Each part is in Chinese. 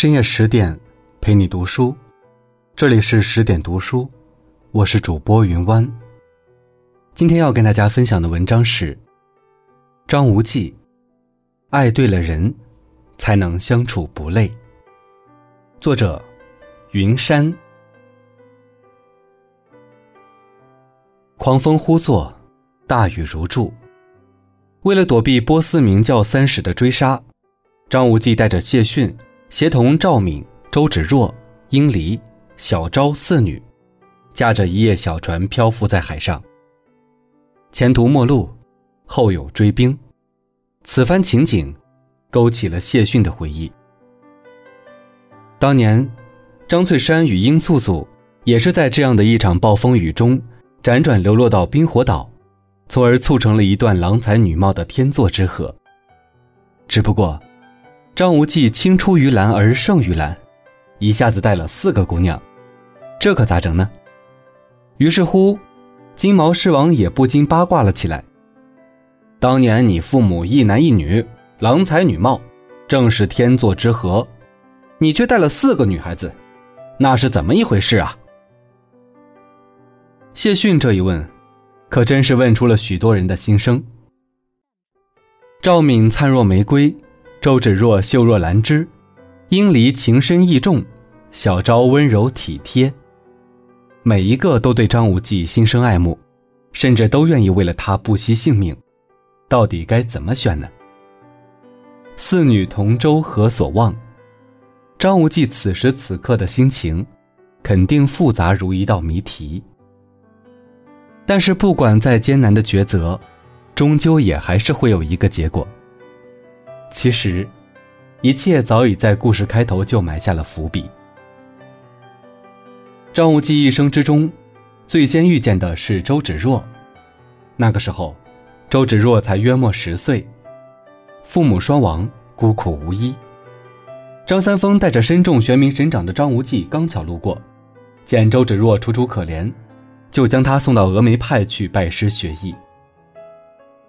深夜十点，陪你读书。这里是十点读书，我是主播云湾。今天要跟大家分享的文章是张无忌。爱对了人，才能相处不累。作者：云山。狂风呼作，大雨如注。为了躲避波斯明教三使的追杀，张无忌带着谢逊。协同赵敏、周芷若、殷离、小昭四女，驾着一叶小船漂浮在海上。前途陌路，后有追兵。此番情景，勾起了谢逊的回忆。当年，张翠山与殷素素也是在这样的一场暴风雨中，辗转流落到冰火岛，从而促成了一段郎才女貌的天作之合。只不过。张无忌青出于蓝而胜于蓝，一下子带了四个姑娘，这可咋整呢？于是乎，金毛狮王也不禁八卦了起来。当年你父母一男一女，郎才女貌，正是天作之合，你却带了四个女孩子，那是怎么一回事啊？谢逊这一问，可真是问出了许多人的心声。赵敏灿若玫瑰。周芷若秀若兰芝，殷离情深意重，小昭温柔体贴，每一个都对张无忌心生爱慕，甚至都愿意为了他不惜性命。到底该怎么选呢？四女同舟何所望？张无忌此时此刻的心情，肯定复杂如一道谜题。但是不管再艰难的抉择，终究也还是会有一个结果。其实，一切早已在故事开头就埋下了伏笔。张无忌一生之中，最先遇见的是周芷若。那个时候，周芷若才约莫十岁，父母双亡，孤苦无依。张三丰带着身中玄冥神掌的张无忌刚巧路过，见周芷若楚楚可怜，就将她送到峨眉派去拜师学艺。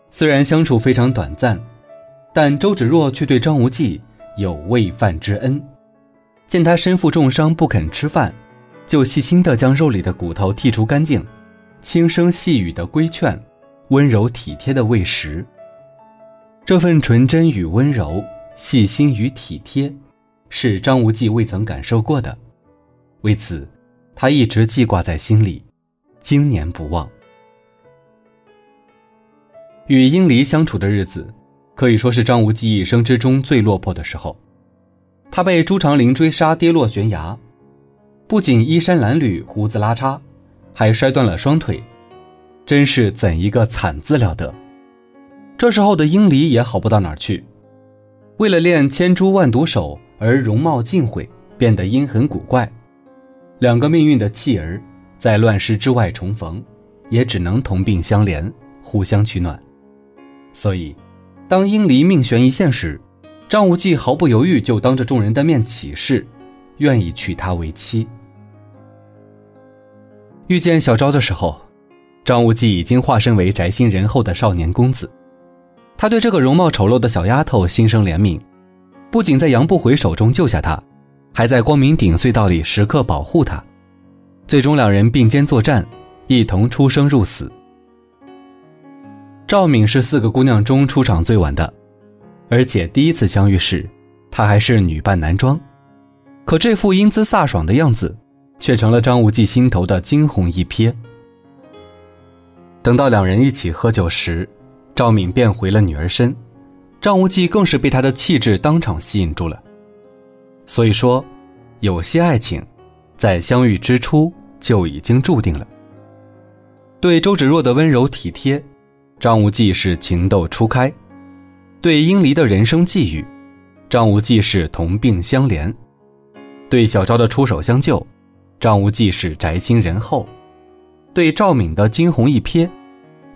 虽然相处非常短暂。但周芷若却对张无忌有喂饭之恩，见他身负重伤不肯吃饭，就细心地将肉里的骨头剔除干净，轻声细语的规劝，温柔体贴的喂食。这份纯真与温柔，细心与体贴，是张无忌未曾感受过的，为此，他一直记挂在心里，经年不忘。与殷离相处的日子。可以说是张无忌一生之中最落魄的时候，他被朱长林追杀，跌落悬崖，不仅衣衫褴褛、胡子拉碴，还摔断了双腿，真是怎一个惨字了得！这时候的殷离也好不到哪儿去，为了练千珠万毒手而容貌尽毁，变得阴狠古怪。两个命运的弃儿，在乱世之外重逢，也只能同病相怜，互相取暖。所以。当殷离命悬一线时，张无忌毫不犹豫就当着众人的面起誓，愿意娶她为妻。遇见小昭的时候，张无忌已经化身为宅心仁厚的少年公子，他对这个容貌丑陋的小丫头心生怜悯，不仅在杨不悔手中救下她，还在光明顶隧道里时刻保护她。最终，两人并肩作战，一同出生入死。赵敏是四个姑娘中出场最晚的，而且第一次相遇时，她还是女扮男装，可这副英姿飒爽的样子，却成了张无忌心头的惊鸿一瞥。等到两人一起喝酒时，赵敏变回了女儿身，张无忌更是被她的气质当场吸引住了。所以说，有些爱情，在相遇之初就已经注定了。对周芷若的温柔体贴。张无忌是情窦初开，对殷离的人生际遇，张无忌是同病相怜；对小昭的出手相救，张无忌是宅心仁厚；对赵敏的惊鸿一瞥，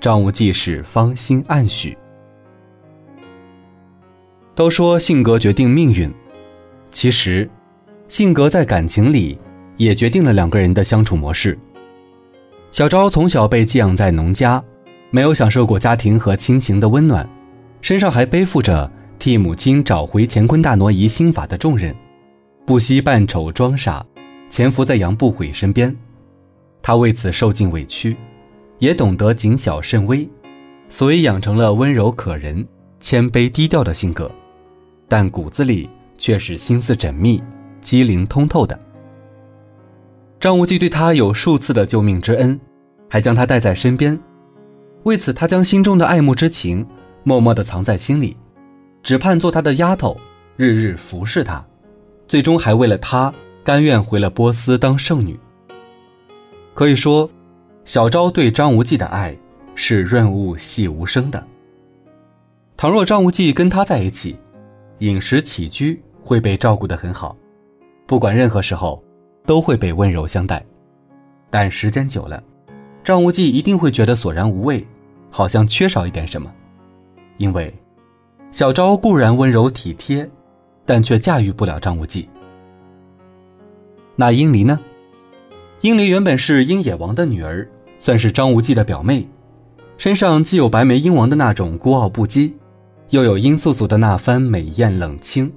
张无忌是芳心暗许。都说性格决定命运，其实，性格在感情里也决定了两个人的相处模式。小昭从小被寄养在农家。没有享受过家庭和亲情的温暖，身上还背负着替母亲找回乾坤大挪移心法的重任，不惜扮丑装傻，潜伏在杨不悔身边。他为此受尽委屈，也懂得谨小慎微，所以养成了温柔可人、谦卑低调的性格，但骨子里却是心思缜密、机灵通透的。张无忌对他有数次的救命之恩，还将他带在身边。为此，他将心中的爱慕之情默默地藏在心里，只盼做他的丫头，日日服侍他。最终还为了他，甘愿回了波斯当圣女。可以说，小昭对张无忌的爱是润物细无声的。倘若张无忌跟他在一起，饮食起居会被照顾得很好，不管任何时候。都会被温柔相待，但时间久了，张无忌一定会觉得索然无味，好像缺少一点什么。因为小昭固然温柔体贴，但却驾驭不了张无忌。那殷离呢？殷离原本是殷野王的女儿，算是张无忌的表妹，身上既有白眉鹰王的那种孤傲不羁，又有殷素素的那番美艳冷清。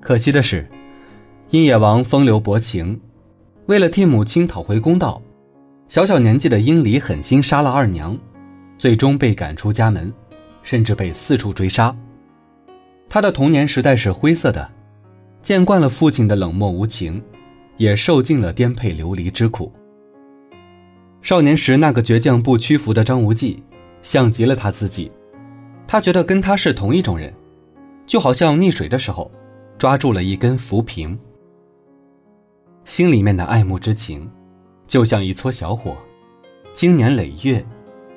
可惜的是。鹰野王风流薄情，为了替母亲讨回公道，小小年纪的殷离狠心杀了二娘，最终被赶出家门，甚至被四处追杀。他的童年时代是灰色的，见惯了父亲的冷漠无情，也受尽了颠沛流离之苦。少年时那个倔强不屈服的张无忌，像极了他自己，他觉得跟他是同一种人，就好像溺水的时候，抓住了一根浮萍。心里面的爱慕之情，就像一撮小火，经年累月，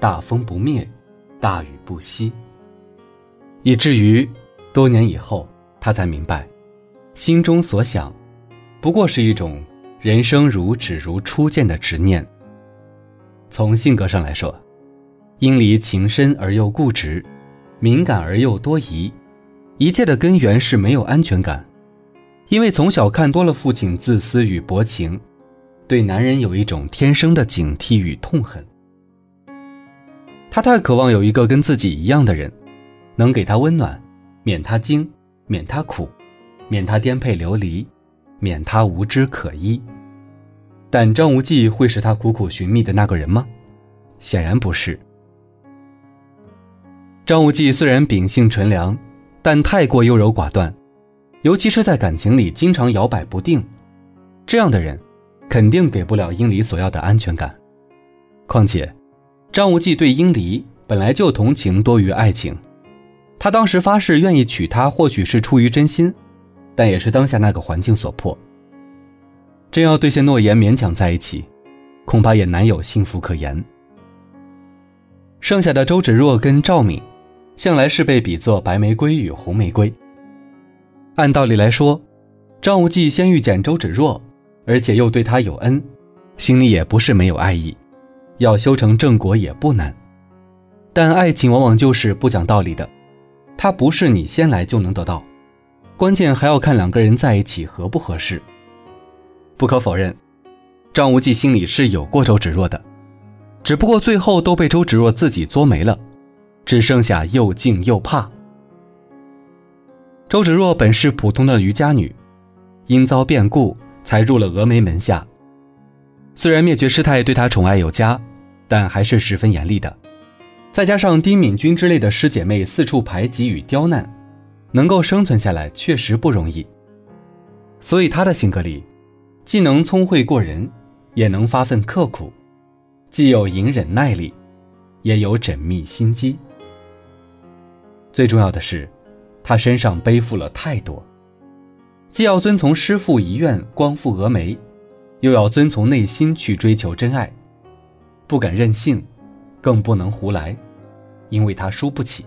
大风不灭，大雨不息。以至于多年以后，他才明白，心中所想，不过是一种人生如只如初见的执念。从性格上来说，殷离情深而又固执，敏感而又多疑，一切的根源是没有安全感。因为从小看多了父亲自私与薄情，对男人有一种天生的警惕与痛恨。他太渴望有一个跟自己一样的人，能给他温暖，免他惊，免他苦，免他颠沛流离，免他无枝可依。但张无忌会是他苦苦寻觅的那个人吗？显然不是。张无忌虽然秉性纯良，但太过优柔寡断。尤其是在感情里经常摇摆不定，这样的人，肯定给不了殷离所要的安全感。况且，张无忌对殷离本来就同情多于爱情，他当时发誓愿意娶她，或许是出于真心，但也是当下那个环境所迫。真要兑现诺言勉强在一起，恐怕也难有幸福可言。剩下的周芷若跟赵敏，向来是被比作白玫瑰与红玫瑰。按道理来说，张无忌先遇见周芷若，而且又对她有恩，心里也不是没有爱意，要修成正果也不难。但爱情往往就是不讲道理的，它不是你先来就能得到，关键还要看两个人在一起合不合适。不可否认，张无忌心里是有过周芷若的，只不过最后都被周芷若自己作没了，只剩下又敬又怕。周芷若本是普通的渔家女，因遭变故才入了峨眉门下。虽然灭绝师太对她宠爱有加，但还是十分严厉的。再加上丁敏君之类的师姐妹四处排挤与刁难，能够生存下来确实不容易。所以她的性格里，既能聪慧过人，也能发奋刻苦，既有隐忍耐力，也有缜密心机。最重要的是。他身上背负了太多，既要遵从师父遗愿光复峨眉，又要遵从内心去追求真爱，不敢任性，更不能胡来，因为他输不起，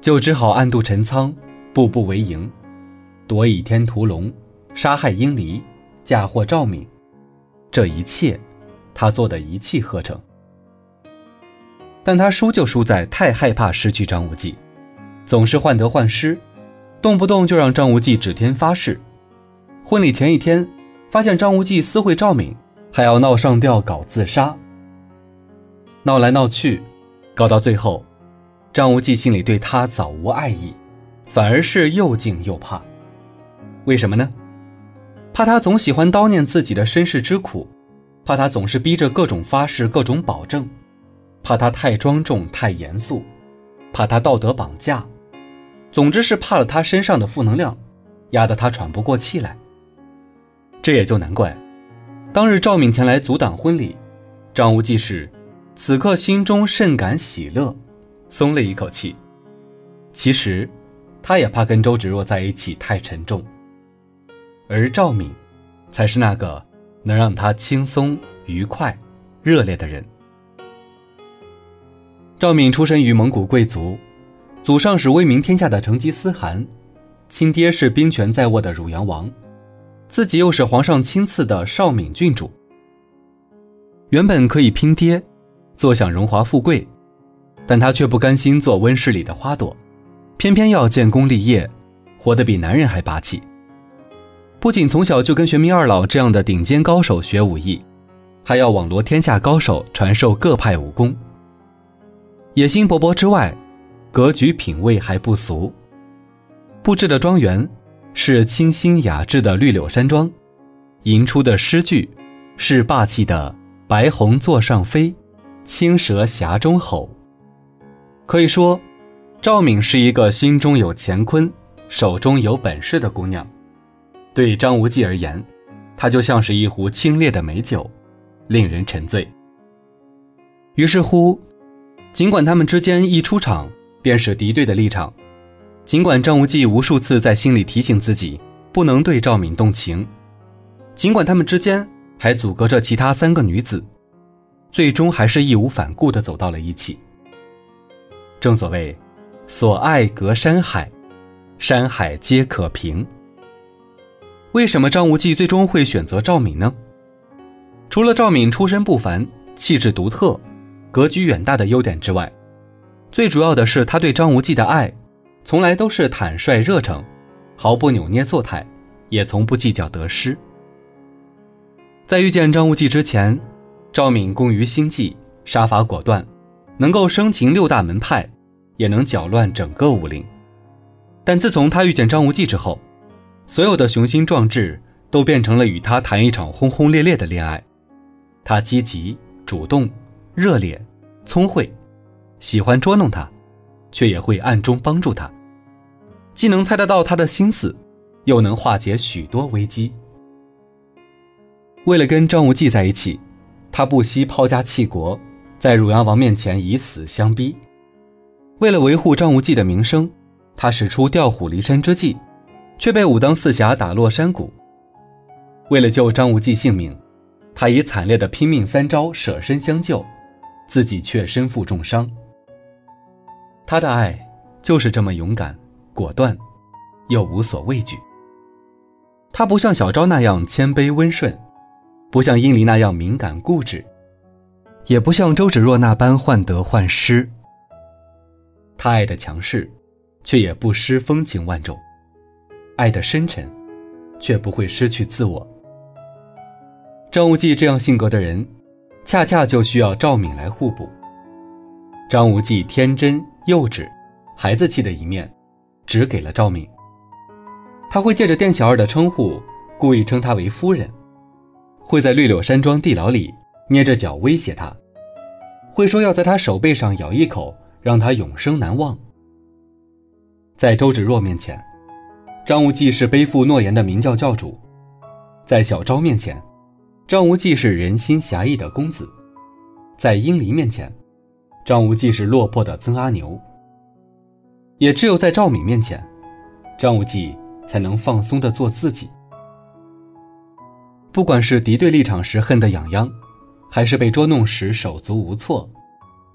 就只好暗度陈仓，步步为营，夺倚天屠龙，杀害殷离，嫁祸赵敏，这一切，他做的一气呵成。但他输就输在太害怕失去张无忌。总是患得患失，动不动就让张无忌指天发誓。婚礼前一天，发现张无忌私会赵敏，还要闹上吊搞自杀。闹来闹去，搞到最后，张无忌心里对他早无爱意，反而是又敬又怕。为什么呢？怕他总喜欢叨念自己的身世之苦，怕他总是逼着各种发誓、各种保证，怕他太庄重、太严肃，怕他道德绑架，总之是怕了他身上的负能量，压得他喘不过气来。这也就难怪，当日赵敏前来阻挡婚礼，张无忌是此刻心中甚感喜乐，松了一口气。其实，他也怕跟周芷若在一起太沉重。而赵敏，才是那个能让他轻松、愉快、热烈的人。赵敏出身于蒙古贵族，祖上是威名天下的成吉思汗，亲爹是兵权在握的汝阳王，自己又是皇上亲赐的少敏郡主。原本可以拼爹，坐享荣华富贵，但他却不甘心做温室里的花朵，偏偏要建功立业，活得比男人还霸气。不仅从小就跟玄冥二老这样的顶尖高手学武艺，还要网罗天下高手传授各派武功。野心勃勃之外，格局品味还不俗。布置的庄园是清新雅致的绿柳山庄，吟出的诗句是霸气的“白虹座上飞，青蛇匣中吼”。可以说，赵敏是一个心中有乾坤、手中有本事的姑娘。对张无忌而言，她就像是一壶清冽的美酒，令人沉醉。于是乎，尽管他们之间一出场便是敌对的立场，尽管张无忌无数次在心里提醒自己不能对赵敏动情，尽管他们之间还阻隔着其他三个女子，最终还是义无反顾地走到了一起。正所谓，所爱隔山海，山海皆可平。为什么张无忌最终会选择赵敏呢？除了赵敏出身不凡、气质独特、格局远大的优点之外，最主要的是他对张无忌的爱，从来都是坦率热诚，毫不扭捏作态，也从不计较得失。在遇见张无忌之前，赵敏工于心计，杀伐果断，能够生擒六大门派，也能搅乱整个武林。但自从他遇见张无忌之后，所有的雄心壮志都变成了与他谈一场轰轰烈烈的恋爱。他积极、主动、热烈、聪慧，喜欢捉弄他，却也会暗中帮助他。既能猜得到他的心思，又能化解许多危机。为了跟张无忌在一起，他不惜抛家弃国，在汝阳王面前以死相逼。为了维护张无忌的名声，他使出调虎离山之计。却被武当四侠打落山谷。为了救张无忌性命，他以惨烈的拼命三招舍身相救，自己却身负重伤。他的爱就是这么勇敢、果断，又无所畏惧。他不像小昭那样谦卑温顺，不像殷离那样敏感固执，也不像周芷若那般患得患失。他爱的强势，却也不失风情万种。爱的深沉，却不会失去自我。张无忌这样性格的人，恰恰就需要赵敏来互补。张无忌天真幼稚、孩子气的一面，只给了赵敏。他会借着店小二的称呼，故意称她为夫人；会在绿柳山庄地牢里捏着脚威胁他；会说要在他手背上咬一口，让他永生难忘。在周芷若面前。张无忌是背负诺言的明教教主，在小昭面前，张无忌是人心侠义的公子；在殷离面前，张无忌是落魄的曾阿牛。也只有在赵敏面前，张无忌才能放松的做自己。不管是敌对立场时恨得痒痒，还是被捉弄时手足无措，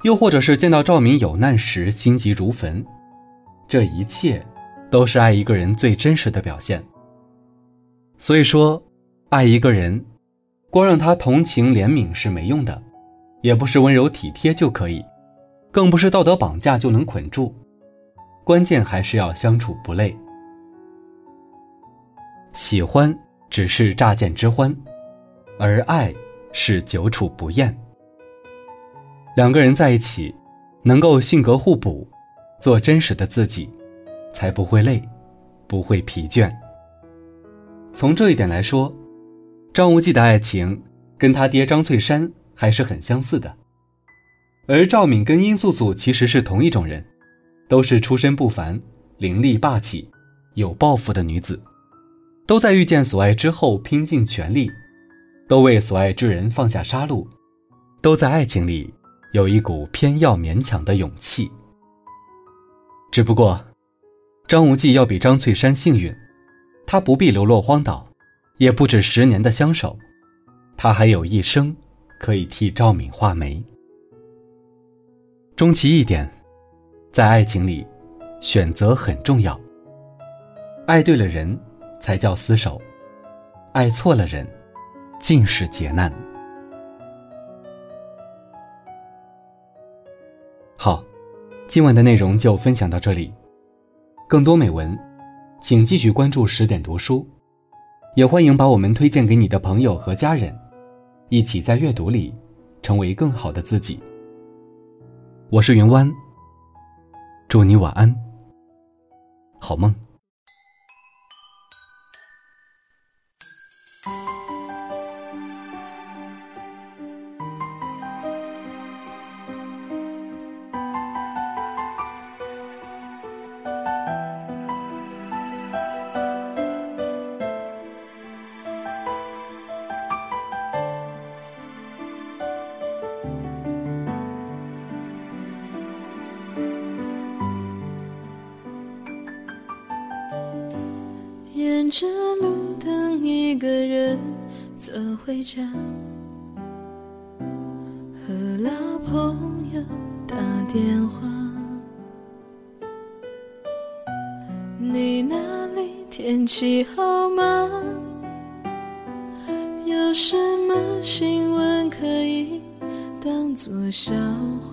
又或者是见到赵敏有难时心急如焚，这一切。都是爱一个人最真实的表现。所以说，爱一个人，光让他同情怜悯是没用的，也不是温柔体贴就可以，更不是道德绑架就能捆住。关键还是要相处不累。喜欢只是乍见之欢，而爱是久处不厌。两个人在一起，能够性格互补，做真实的自己。才不会累，不会疲倦。从这一点来说，张无忌的爱情跟他爹张翠山还是很相似的。而赵敏跟殷素素其实是同一种人，都是出身不凡、凌厉霸气、有抱负的女子，都在遇见所爱之后拼尽全力，都为所爱之人放下杀戮，都在爱情里有一股偏要勉强的勇气。只不过，张无忌要比张翠山幸运，他不必流落荒岛，也不止十年的相守，他还有一生可以替赵敏画眉。终其一点，在爱情里，选择很重要。爱对了人，才叫厮守；爱错了人，尽是劫难。好，今晚的内容就分享到这里。更多美文，请继续关注十点读书，也欢迎把我们推荐给你的朋友和家人，一起在阅读里成为更好的自己。我是云湾，祝你晚安，好梦。沿着路等一个人走回家，和老朋友打电话。你那里天气好吗？有什么新闻可以当作笑话？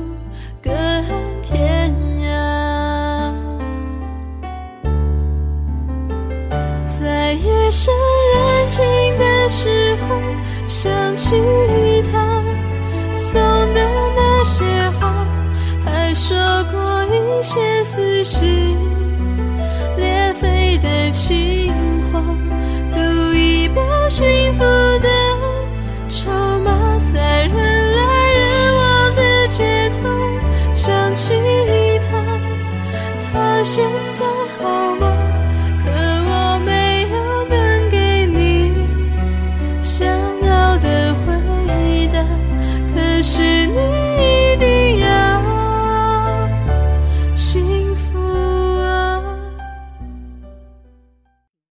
撕心裂肺的情话，赌一把幸福